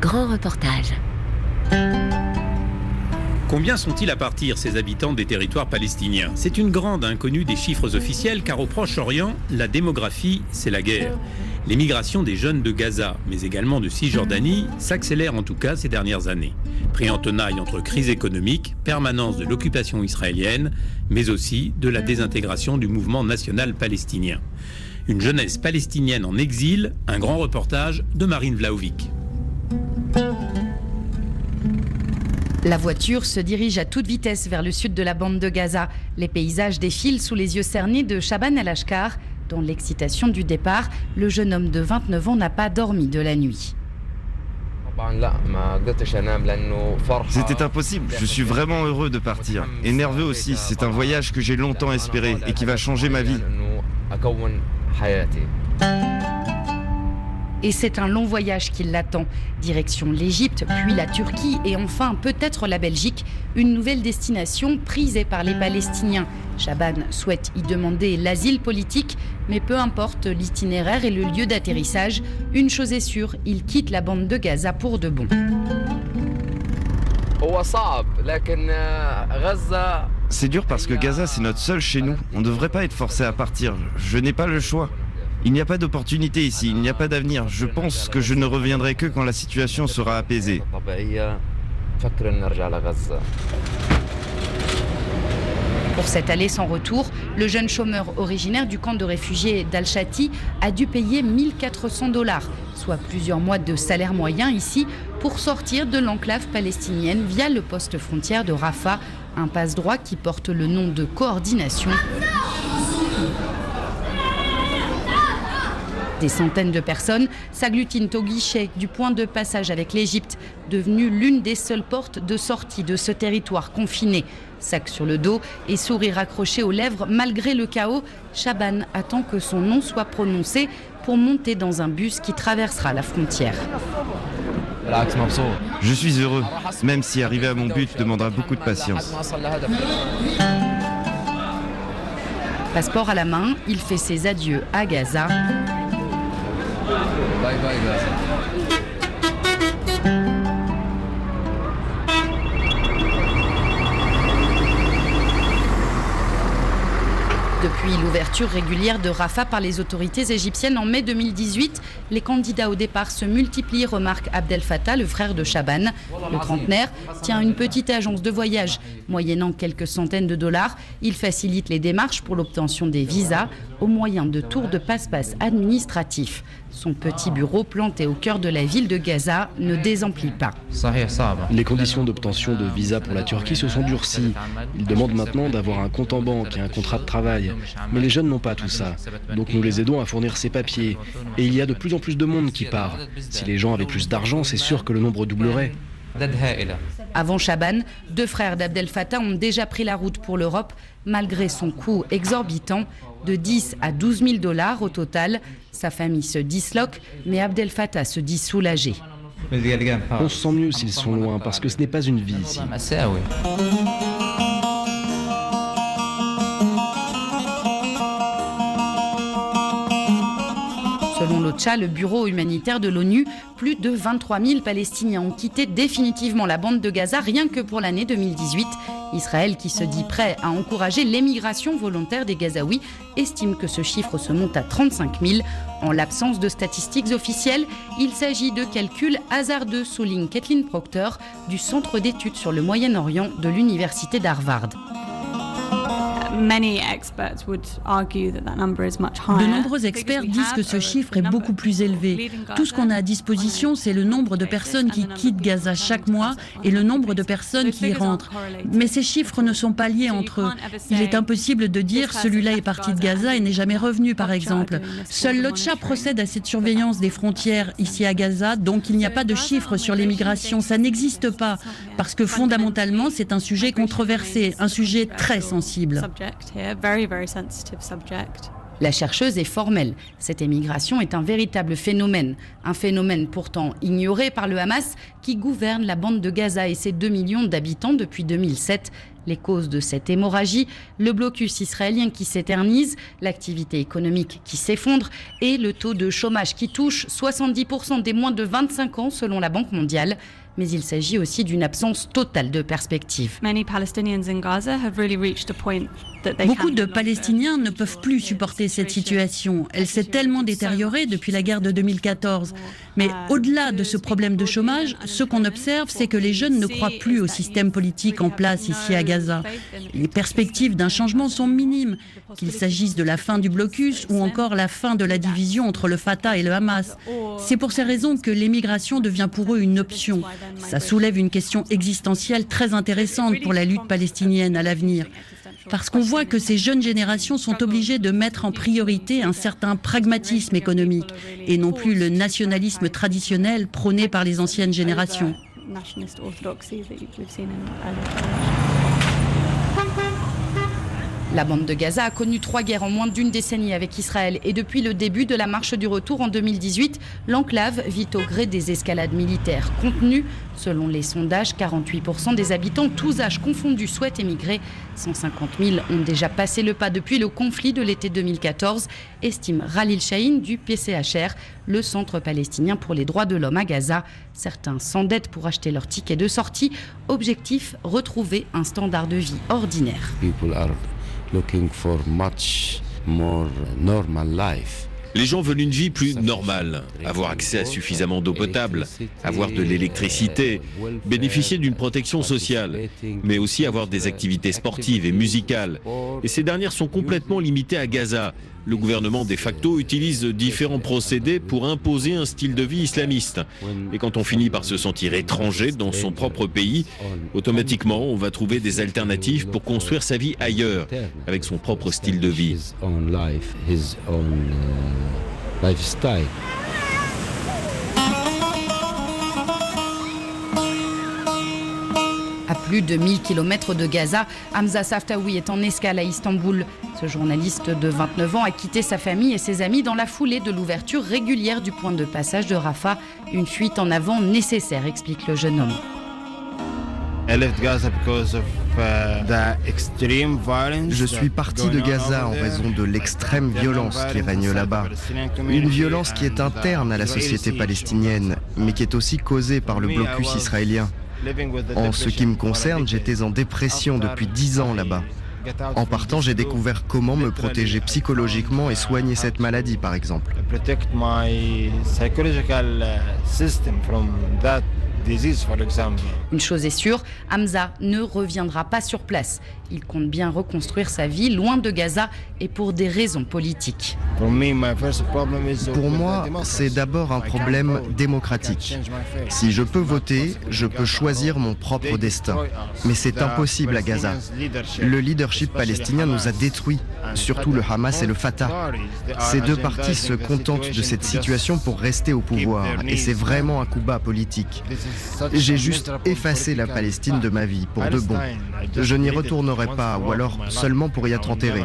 Grand reportage. Combien sont-ils à partir, ces habitants des territoires palestiniens? C'est une grande inconnue des chiffres officiels, car au Proche-Orient, la démographie, c'est la guerre. L'émigration des jeunes de Gaza, mais également de Cisjordanie, s'accélère en tout cas ces dernières années. Pris en tenaille entre crise économique, permanence de l'occupation israélienne, mais aussi de la désintégration du mouvement national palestinien. Une jeunesse palestinienne en exil, un grand reportage de Marine Vlaovic. La voiture se dirige à toute vitesse vers le sud de la bande de Gaza. Les paysages défilent sous les yeux cernés de Shaban El-Ashkar, dans l'excitation du départ, le jeune homme de 29 ans n'a pas dormi de la nuit. C'était impossible, je suis vraiment heureux de partir. Et nerveux aussi, c'est un voyage que j'ai longtemps espéré et qui va changer ma vie. Et c'est un long voyage qui l'attend. Direction l'Égypte, puis la Turquie et enfin peut-être la Belgique, une nouvelle destination prisée par les Palestiniens. Chaban souhaite y demander l'asile politique, mais peu importe l'itinéraire et le lieu d'atterrissage, une chose est sûre, il quitte la bande de Gaza pour de bon. C'est dur parce que Gaza, c'est notre seul chez nous. On ne devrait pas être forcé à partir. Je n'ai pas le choix. Il n'y a pas d'opportunité ici, il n'y a pas d'avenir. Je pense que je ne reviendrai que quand la situation sera apaisée. Pour cette allée sans retour, le jeune chômeur originaire du camp de réfugiés d'Al-Shati a dû payer 1400 dollars, soit plusieurs mois de salaire moyen ici, pour sortir de l'enclave palestinienne via le poste frontière de Rafah, un passe-droit qui porte le nom de coordination Des centaines de personnes s'agglutinent au guichet du point de passage avec l'Égypte, devenu l'une des seules portes de sortie de ce territoire confiné. Sac sur le dos et sourire accroché aux lèvres malgré le chaos, Chaban attend que son nom soit prononcé pour monter dans un bus qui traversera la frontière. Je suis heureux, même si arriver à mon but demandera beaucoup de patience. Passeport à la main, il fait ses adieux à Gaza. Bye bye guys. Depuis l'ouverture régulière de Rafah par les autorités égyptiennes en mai 2018, les candidats au départ se multiplient, remarque Abdel Fattah, le frère de Chaban. Le trentenaire tient une petite agence de voyage. Moyennant quelques centaines de dollars, il facilite les démarches pour l'obtention des visas au moyen de tours de passe-passe administratifs. Son petit bureau planté au cœur de la ville de Gaza ne désemplit pas. Les conditions d'obtention de visa pour la Turquie se sont durcies. Ils demandent maintenant d'avoir un compte en banque et un contrat de travail. Mais les jeunes n'ont pas tout ça. Donc nous les aidons à fournir ces papiers. Et il y a de plus en plus de monde qui part. Si les gens avaient plus d'argent, c'est sûr que le nombre doublerait. Avant Chaban, deux frères d'Abdel Fattah ont déjà pris la route pour l'Europe, malgré son coût exorbitant de 10 à 12 000 dollars au total. Sa famille se disloque, mais Abdel Fattah se dit soulagé. On se sent mieux s'ils sont loin, parce que ce n'est pas une vie ici. Le bureau humanitaire de l'ONU, plus de 23 000 Palestiniens ont quitté définitivement la bande de Gaza rien que pour l'année 2018. Israël, qui se dit prêt à encourager l'émigration volontaire des Gazaouis, estime que ce chiffre se monte à 35 000. En l'absence de statistiques officielles, il s'agit de calculs hasardeux, souligne Kathleen Proctor du Centre d'études sur le Moyen-Orient de l'Université d'Harvard. De nombreux experts disent que ce chiffre est beaucoup plus élevé. Tout ce qu'on a à disposition, c'est le nombre de personnes qui quittent Gaza chaque mois et le nombre de personnes qui y rentrent. Mais ces chiffres ne sont pas liés entre eux. Il est impossible de dire celui-là est parti de Gaza et n'est jamais revenu, par exemple. Seul l'OCHA procède à cette surveillance des frontières ici à Gaza, donc il n'y a pas de chiffres sur l'immigration. Ça n'existe pas, parce que fondamentalement, c'est un sujet controversé, un sujet très sensible. La chercheuse est formelle. Cette émigration est un véritable phénomène. Un phénomène pourtant ignoré par le Hamas qui gouverne la bande de Gaza et ses 2 millions d'habitants depuis 2007. Les causes de cette hémorragie, le blocus israélien qui s'éternise, l'activité économique qui s'effondre et le taux de chômage qui touche 70% des moins de 25 ans selon la Banque mondiale mais il s'agit aussi d'une absence totale de perspective. Beaucoup de Palestiniens ne peuvent plus supporter cette situation. Elle s'est tellement détériorée depuis la guerre de 2014. Mais au-delà de ce problème de chômage, ce qu'on observe, c'est que les jeunes ne croient plus au système politique en place ici à Gaza. Les perspectives d'un changement sont minimes, qu'il s'agisse de la fin du blocus ou encore la fin de la division entre le Fatah et le Hamas. C'est pour ces raisons que l'émigration devient pour eux une option. Ça soulève une question existentielle très intéressante pour la lutte palestinienne à l'avenir parce qu'on voit que ces jeunes générations sont obligées de mettre en priorité un certain pragmatisme économique et non plus le nationalisme traditionnel prôné par les anciennes générations. La bande de Gaza a connu trois guerres en moins d'une décennie avec Israël et depuis le début de la marche du retour en 2018, l'enclave vit au gré des escalades militaires contenues. Selon les sondages, 48% des habitants, tous âges confondus, souhaitent émigrer. 150 000 ont déjà passé le pas depuis le conflit de l'été 2014, estime Ralil Shahin du PCHR, le Centre palestinien pour les droits de l'homme à Gaza. Certains s'endettent pour acheter leur ticket de sortie. Objectif, retrouver un standard de vie ordinaire looking for much more normal life. Les gens veulent une vie plus normale, avoir accès à suffisamment d'eau potable, avoir de l'électricité, bénéficier d'une protection sociale, mais aussi avoir des activités sportives et musicales. Et ces dernières sont complètement limitées à Gaza. Le gouvernement de facto utilise différents procédés pour imposer un style de vie islamiste. Et quand on finit par se sentir étranger dans son propre pays, automatiquement on va trouver des alternatives pour construire sa vie ailleurs, avec son propre style de vie. À plus de 1000 km de Gaza, Hamza Saftawi est en escale à Istanbul. Ce journaliste de 29 ans a quitté sa famille et ses amis dans la foulée de l'ouverture régulière du point de passage de Rafah. Une fuite en avant nécessaire, explique le jeune homme. Je suis parti de Gaza en raison de l'extrême violence qui règne là-bas. Une violence qui est interne à la société palestinienne, mais qui est aussi causée par le blocus israélien. En ce qui me concerne, j'étais en dépression depuis dix ans là-bas. En partant, j'ai découvert comment me protéger psychologiquement et soigner cette maladie, par exemple. Une chose est sûre, Hamza ne reviendra pas sur place. Il compte bien reconstruire sa vie loin de Gaza et pour des raisons politiques. Pour moi, c'est d'abord un problème démocratique. Si je peux voter, je peux choisir mon propre destin. Mais c'est impossible à Gaza. Le leadership palestinien nous a détruits, surtout le Hamas et le Fatah. Ces deux partis se contentent de cette situation pour rester au pouvoir. Et c'est vraiment un coup bas politique. J'ai juste effacé la Palestine de ma vie, pour de bon. Je n'y retournerai pas, ou alors seulement pour y être enterré.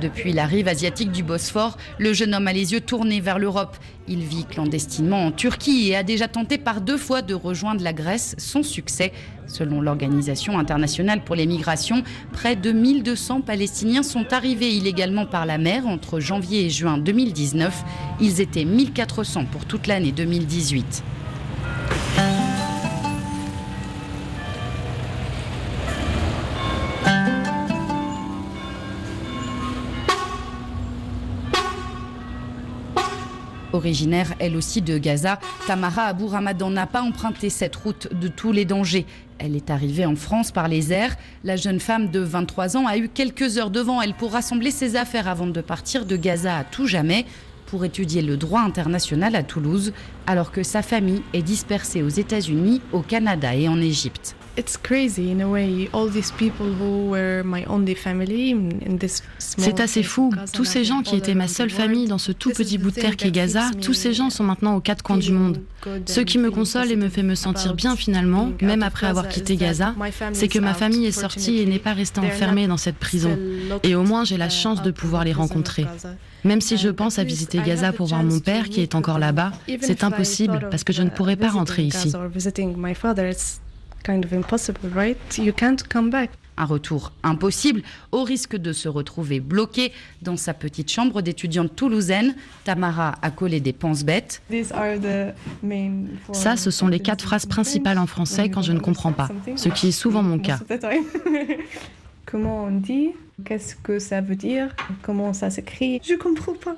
Depuis la rive asiatique du Bosphore, le jeune homme a les yeux tournés vers l'Europe. Il vit clandestinement en Turquie et a déjà tenté par deux fois de rejoindre la Grèce sans succès. Selon l'Organisation internationale pour les migrations, près de 1200 Palestiniens sont arrivés illégalement par la mer entre janvier et juin 2019. Ils étaient 1400 pour toute l'année 2018. Originaire elle aussi de Gaza, Tamara Abou Ramadan n'a pas emprunté cette route de tous les dangers. Elle est arrivée en France par les airs. La jeune femme de 23 ans a eu quelques heures devant elle pour rassembler ses affaires avant de partir de Gaza à tout jamais pour étudier le droit international à Toulouse, alors que sa famille est dispersée aux États-Unis, au Canada et en Égypte. C'est assez fou. Tous ces gens qui étaient ma seule famille dans ce tout petit bout de terre qu'est Gaza, tous ces gens sont maintenant aux quatre coins du monde. Ce qui me console et me fait me sentir bien finalement, même après avoir quitté Gaza, c'est que ma famille est sortie et n'est pas restée enfermée dans cette prison. Et au moins j'ai la chance de pouvoir les rencontrer. Même si je pense à visiter Gaza pour voir mon père qui est encore là-bas, c'est impossible parce que je ne pourrais pas rentrer ici. Un retour impossible, au risque de se retrouver bloqué dans sa petite chambre d'étudiante toulousaine. Tamara a collé des penses-bêtes. Ça, ce sont les quatre phrases principales en français quand je ne comprends pas, ce qui est souvent mon cas. Comment on dit? Qu'est-ce que ça veut dire? Comment ça s'écrit? Je comprends pas.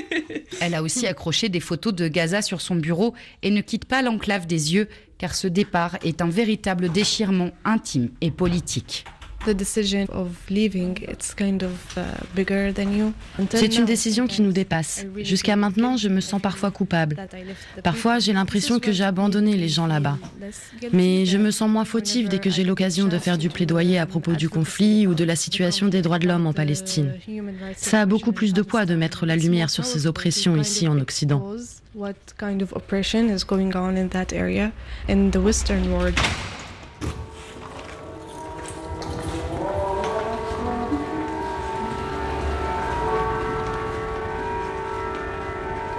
Elle a aussi accroché des photos de Gaza sur son bureau et ne quitte pas l'enclave des yeux car ce départ est un véritable déchirement intime et politique. C'est une décision qui nous dépasse. Jusqu'à maintenant, je me sens parfois coupable. Parfois, j'ai l'impression que j'ai abandonné les gens là-bas. Mais je me sens moins fautive dès que j'ai l'occasion de faire du plaidoyer à propos du conflit ou de la situation des droits de l'homme en Palestine. Ça a beaucoup plus de poids de mettre la lumière sur ces oppressions ici en Occident.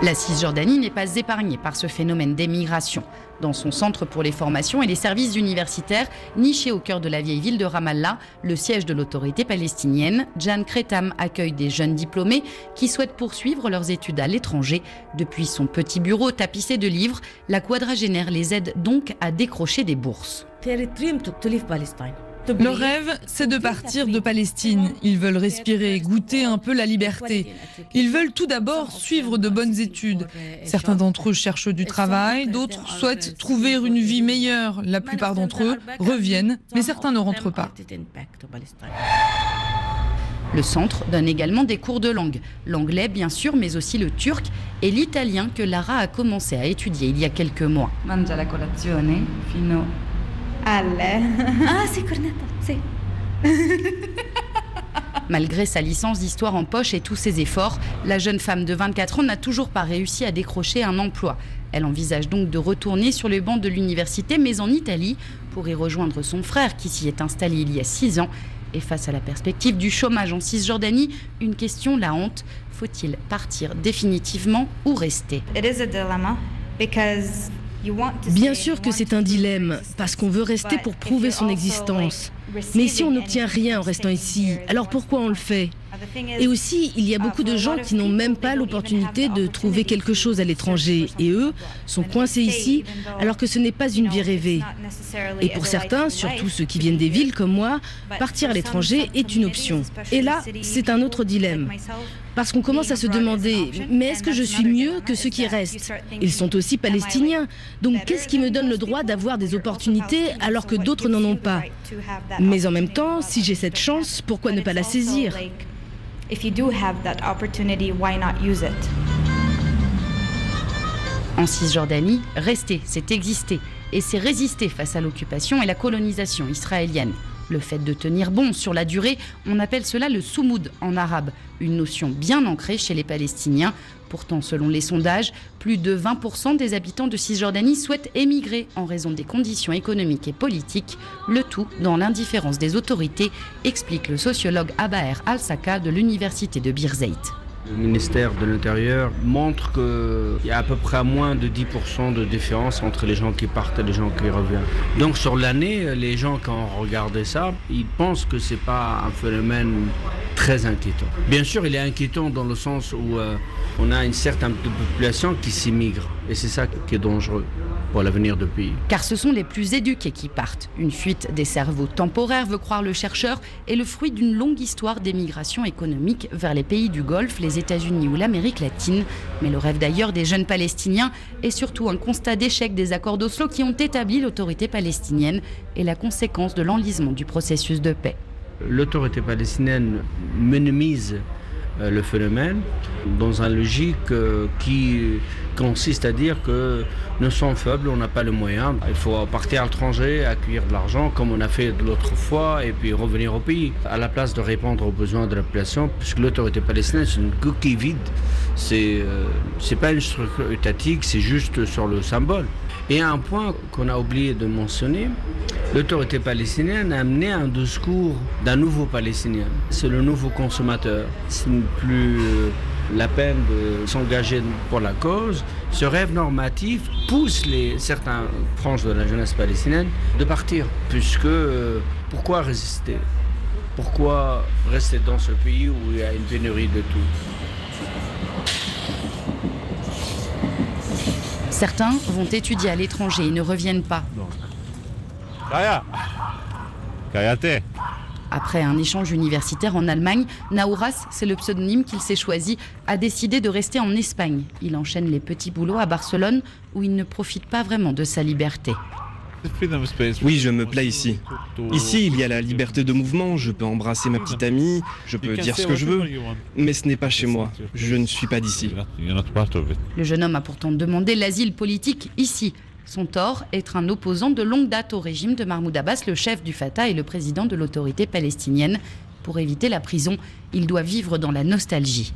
La Cisjordanie n'est pas épargnée par ce phénomène d'émigration. Dans son centre pour les formations et les services universitaires, niché au cœur de la vieille ville de Ramallah, le siège de l'autorité palestinienne, Jan Kretam accueille des jeunes diplômés qui souhaitent poursuivre leurs études à l'étranger. Depuis son petit bureau tapissé de livres, la quadragénaire les aide donc à décrocher des bourses. Leur rêve, c'est de partir de Palestine. Ils veulent respirer, goûter un peu la liberté. Ils veulent tout d'abord suivre de bonnes études. Certains d'entre eux cherchent du travail, d'autres souhaitent trouver une vie meilleure. La plupart d'entre eux reviennent, mais certains ne rentrent pas. Le centre donne également des cours de langue. L'anglais, bien sûr, mais aussi le turc et l'italien que Lara a commencé à étudier il y a quelques mois. Ah, c'est c'est. Malgré sa licence d'histoire en poche et tous ses efforts, la jeune femme de 24 ans n'a toujours pas réussi à décrocher un emploi. Elle envisage donc de retourner sur le banc de l'université, mais en Italie, pour y rejoindre son frère qui s'y est installé il y a 6 ans. Et face à la perspective du chômage en Cisjordanie, une question la honte faut-il partir définitivement ou rester? Bien sûr que c'est un dilemme, parce qu'on veut rester pour prouver son existence. Mais si on n'obtient rien en restant ici, alors pourquoi on le fait? Et aussi, il y a beaucoup de gens qui n'ont même pas l'opportunité de trouver quelque chose à l'étranger, et eux sont coincés ici alors que ce n'est pas une vie rêvée. Et pour certains, surtout ceux qui viennent des villes comme moi, partir à l'étranger est une option. Et là, c'est un autre dilemme. Parce qu'on commence à se demander, mais est-ce que je suis mieux que ceux qui restent? Ils sont aussi palestiniens. Donc qu'est-ce qui me donne le droit d'avoir des opportunités alors que d'autres n'en ont pas? Mais en même temps, si j'ai cette chance, pourquoi ne pas la saisir En Cisjordanie, rester, c'est exister. Et c'est résister face à l'occupation et la colonisation israélienne. Le fait de tenir bon sur la durée, on appelle cela le soumoud en arabe, une notion bien ancrée chez les Palestiniens. Pourtant, selon les sondages, plus de 20% des habitants de Cisjordanie souhaitent émigrer en raison des conditions économiques et politiques, le tout dans l'indifférence des autorités, explique le sociologue Abaer Al-Saka de l'université de Birzeit. Le ministère de l'Intérieur montre qu'il y a à peu près moins de 10% de différence entre les gens qui partent et les gens qui reviennent. Donc sur l'année, les gens qui ont regardé ça, ils pensent que ce n'est pas un phénomène très inquiétant. Bien sûr, il est inquiétant dans le sens où euh, on a une certaine population qui s'immigre. Et c'est ça qui est dangereux pour l'avenir du pays. Car ce sont les plus éduqués qui partent. Une fuite des cerveaux temporaires, veut croire le chercheur, est le fruit d'une longue histoire d'émigration économique vers les pays du Golfe, les États-Unis ou l'Amérique latine. Mais le rêve d'ailleurs des jeunes Palestiniens est surtout un constat d'échec des accords d'Oslo qui ont établi l'autorité palestinienne et la conséquence de l'enlisement du processus de paix. L'autorité palestinienne minimise euh, le phénomène dans une logique euh, qui consiste à dire que nous sommes faibles, on n'a pas le moyen. Il faut partir à l'étranger, accueillir de l'argent comme on a fait l'autre fois et puis revenir au pays à la place de répondre aux besoins de la population puisque l'autorité palestinienne c'est une coquille vide. C'est euh, c'est pas une structure étatique, c'est juste sur le symbole. Et un point qu'on a oublié de mentionner, l'autorité palestinienne a amené un discours d'un nouveau Palestinien. C'est le nouveau consommateur. Ce n'est plus euh, la peine de s'engager pour la cause. Ce rêve normatif pousse les, certains franges de la jeunesse palestinienne de partir. Puisque euh, pourquoi résister? Pourquoi rester dans ce pays où il y a une pénurie de tout? Certains vont étudier à l'étranger et ne reviennent pas. Après un échange universitaire en Allemagne, Naouras, c'est le pseudonyme qu'il s'est choisi, a décidé de rester en Espagne. Il enchaîne les petits boulots à Barcelone où il ne profite pas vraiment de sa liberté. Oui, je me plais ici. Ici, il y a la liberté de mouvement, je peux embrasser ma petite amie, je peux dire ce que je veux, mais ce n'est pas chez moi. Je ne suis pas d'ici. Le jeune homme a pourtant demandé l'asile politique ici. Son tort, être un opposant de longue date au régime de Mahmoud Abbas, le chef du Fatah et le président de l'autorité palestinienne. Pour éviter la prison, il doit vivre dans la nostalgie.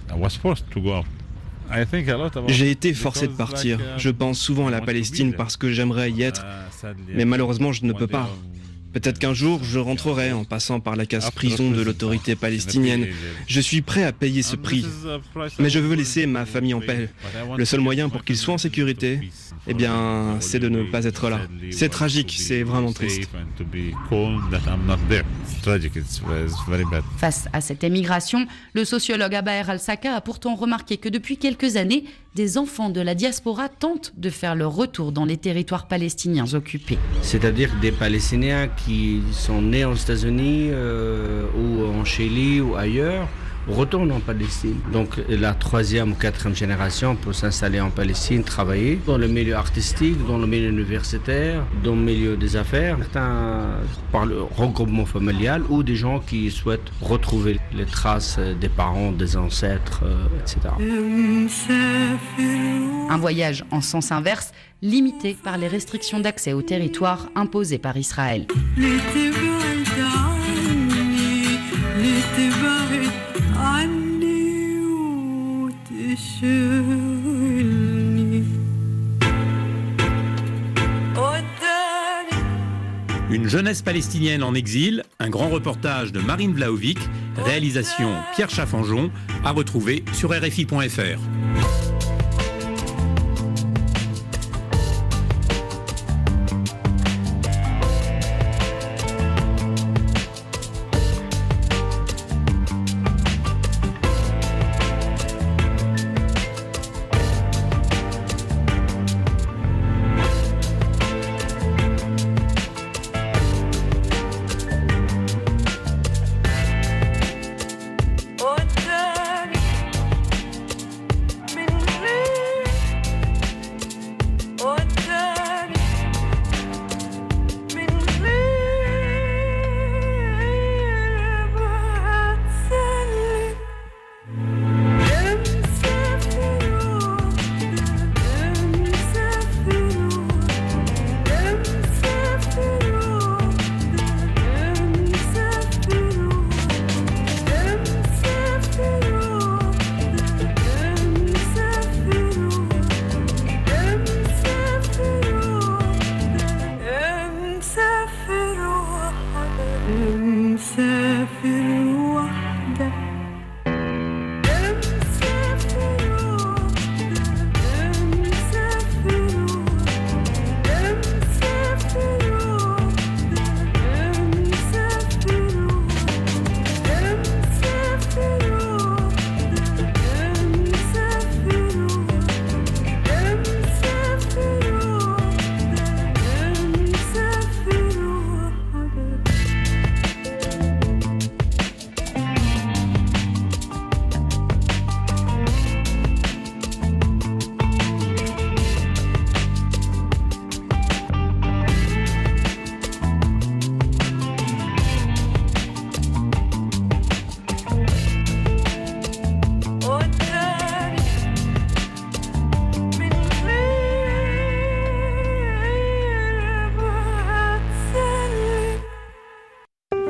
J'ai été forcé de partir. Je pense souvent à la Palestine parce que j'aimerais y être, mais malheureusement je ne peux pas. Peut-être qu'un jour, je rentrerai en passant par la casse-prison de l'autorité palestinienne. Je suis prêt à payer ce prix. Mais je veux laisser ma famille en paix. Le seul moyen pour qu'ils soient en sécurité, eh bien, c'est de ne pas être là. C'est tragique, c'est vraiment triste. Face à cette émigration, le sociologue Abaer Al-Saka a pourtant remarqué que depuis quelques années, des enfants de la diaspora tentent de faire leur retour dans les territoires palestiniens occupés. C'est-à-dire des Palestiniens qui sont nés aux États-Unis euh, ou en Chili ou ailleurs retournent en Palestine. Donc la troisième ou quatrième génération peut s'installer en Palestine, travailler dans le milieu artistique, dans le milieu universitaire, dans le milieu des affaires, certains par le regroupement familial ou des gens qui souhaitent retrouver les traces des parents, des ancêtres, euh, etc. Un voyage en sens inverse, limité par les restrictions d'accès au territoire imposées par Israël. Une jeunesse palestinienne en exil, un grand reportage de Marine Vlaovic, réalisation Pierre Chaffanjon, à retrouver sur RFI.fr.